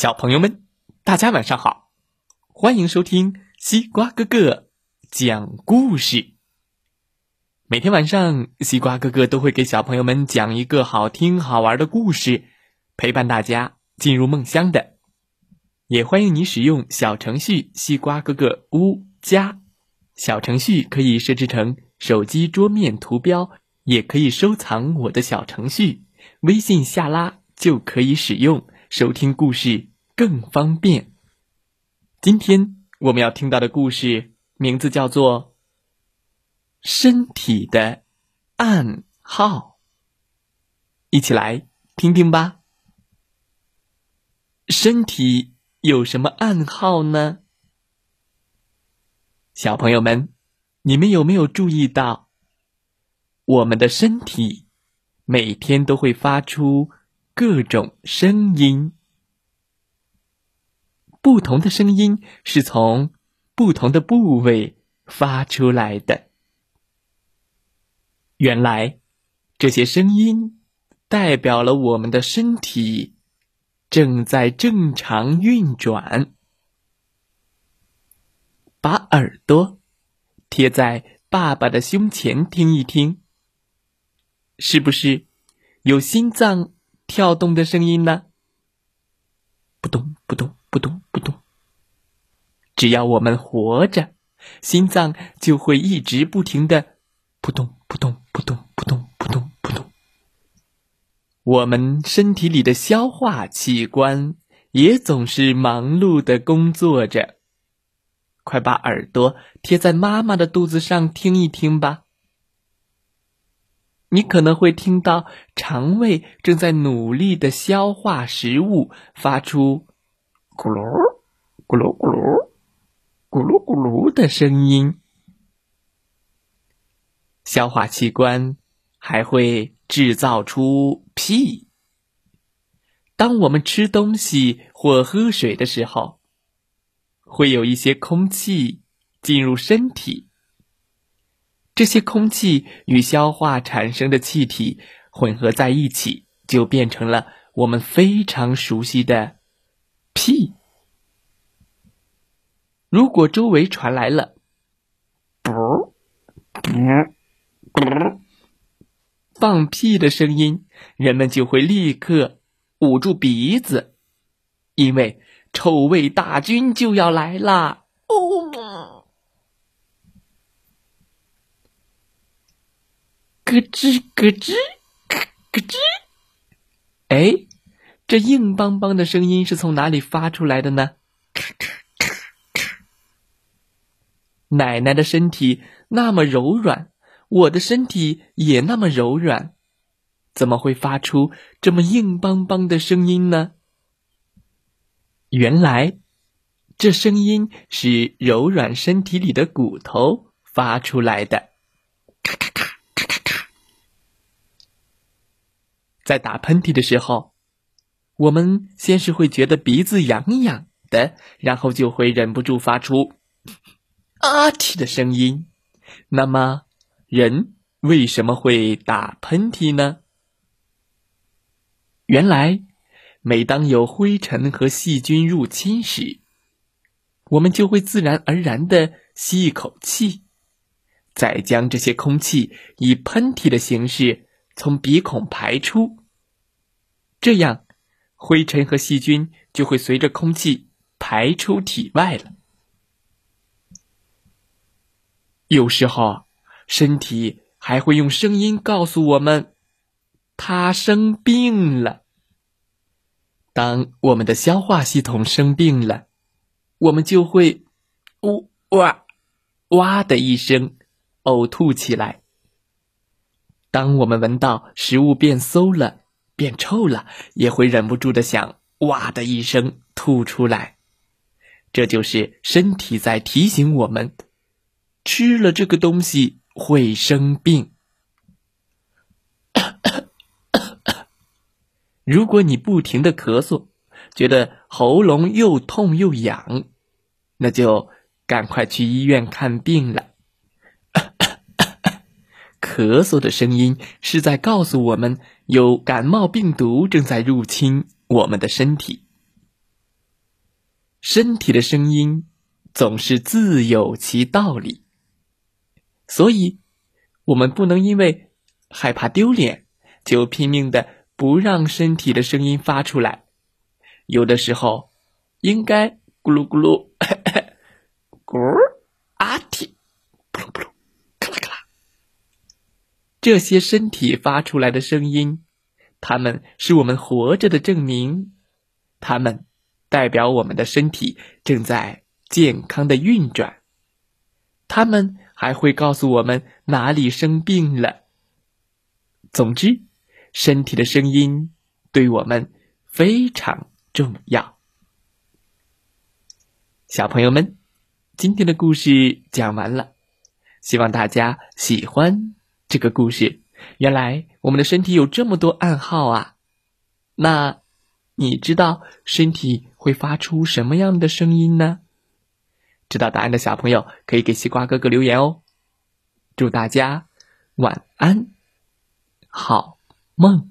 小朋友们，大家晚上好！欢迎收听西瓜哥哥讲故事。每天晚上，西瓜哥哥都会给小朋友们讲一个好听好玩的故事，陪伴大家进入梦乡的。也欢迎你使用小程序“西瓜哥哥屋加”，小程序可以设置成手机桌面图标，也可以收藏我的小程序，微信下拉就可以使用。收听故事更方便。今天我们要听到的故事名字叫做《身体的暗号》，一起来听听吧。身体有什么暗号呢？小朋友们，你们有没有注意到，我们的身体每天都会发出？各种声音，不同的声音是从不同的部位发出来的。原来，这些声音代表了我们的身体正在正常运转。把耳朵贴在爸爸的胸前听一听，是不是有心脏？跳动的声音呢？扑通扑通扑通扑通。只要我们活着，心脏就会一直不停的扑通扑通扑通扑通扑通扑通。我们身体里的消化器官也总是忙碌的工作着。快把耳朵贴在妈妈的肚子上听一听吧。你可能会听到肠胃正在努力的消化食物，发出“咕噜咕噜咕噜咕噜咕噜”的声音。消化器官还会制造出屁。当我们吃东西或喝水的时候，会有一些空气进入身体。这些空气与消化产生的气体混合在一起，就变成了我们非常熟悉的屁。如果周围传来了“啵啵啵”放屁的声音，人们就会立刻捂住鼻子，因为臭味大军就要来啦。咯吱咯吱，咯咯吱。哎，这硬邦邦的声音是从哪里发出来的呢？奶奶的身体那么柔软，我的身体也那么柔软，怎么会发出这么硬邦邦的声音呢？原来，这声音是柔软身体里的骨头发出来的。咔咔咔咔咔咔在打喷嚏的时候，我们先是会觉得鼻子痒痒的，然后就会忍不住发出“啊嚏”的声音。那么，人为什么会打喷嚏呢？原来，每当有灰尘和细菌入侵时，我们就会自然而然的吸一口气，再将这些空气以喷嚏的形式从鼻孔排出。这样，灰尘和细菌就会随着空气排出体外了。有时候，身体还会用声音告诉我们，它生病了。当我们的消化系统生病了，我们就会“呜哇哇”的一声呕吐起来。当我们闻到食物变馊了，变臭了，也会忍不住的想“哇”的一声吐出来，这就是身体在提醒我们，吃了这个东西会生病。如果你不停的咳嗽，觉得喉咙又痛又痒，那就赶快去医院看病了。咳嗽的声音是在告诉我们，有感冒病毒正在入侵我们的身体。身体的声音总是自有其道理，所以，我们不能因为害怕丢脸，就拼命的不让身体的声音发出来。有的时候，应该咕噜咕噜，咕阿嚏，扑噜扑噜，咔啦咔啦。这些身体发出来的声音，它们是我们活着的证明，它们。代表我们的身体正在健康的运转，他们还会告诉我们哪里生病了。总之，身体的声音对我们非常重要。小朋友们，今天的故事讲完了，希望大家喜欢这个故事。原来我们的身体有这么多暗号啊！那你知道身体？会发出什么样的声音呢？知道答案的小朋友可以给西瓜哥哥留言哦。祝大家晚安，好梦。